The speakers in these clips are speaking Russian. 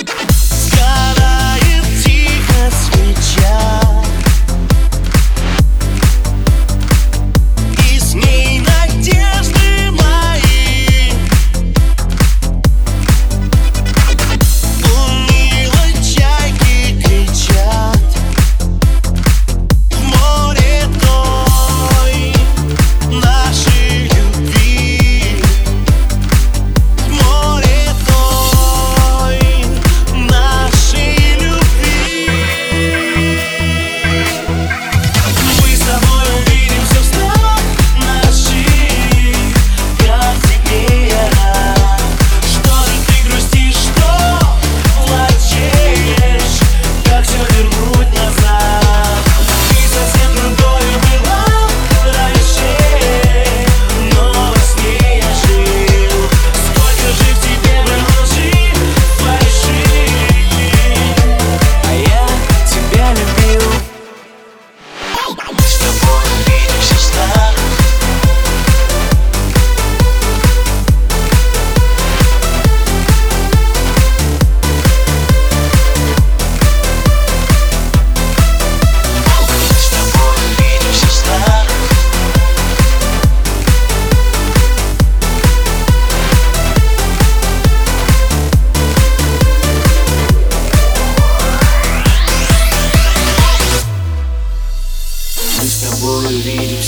Yeah.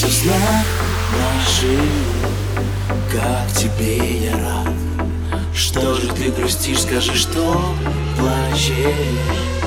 Все знак наших Как тебе я рад? Что же ты грустишь, скажи, что плачешь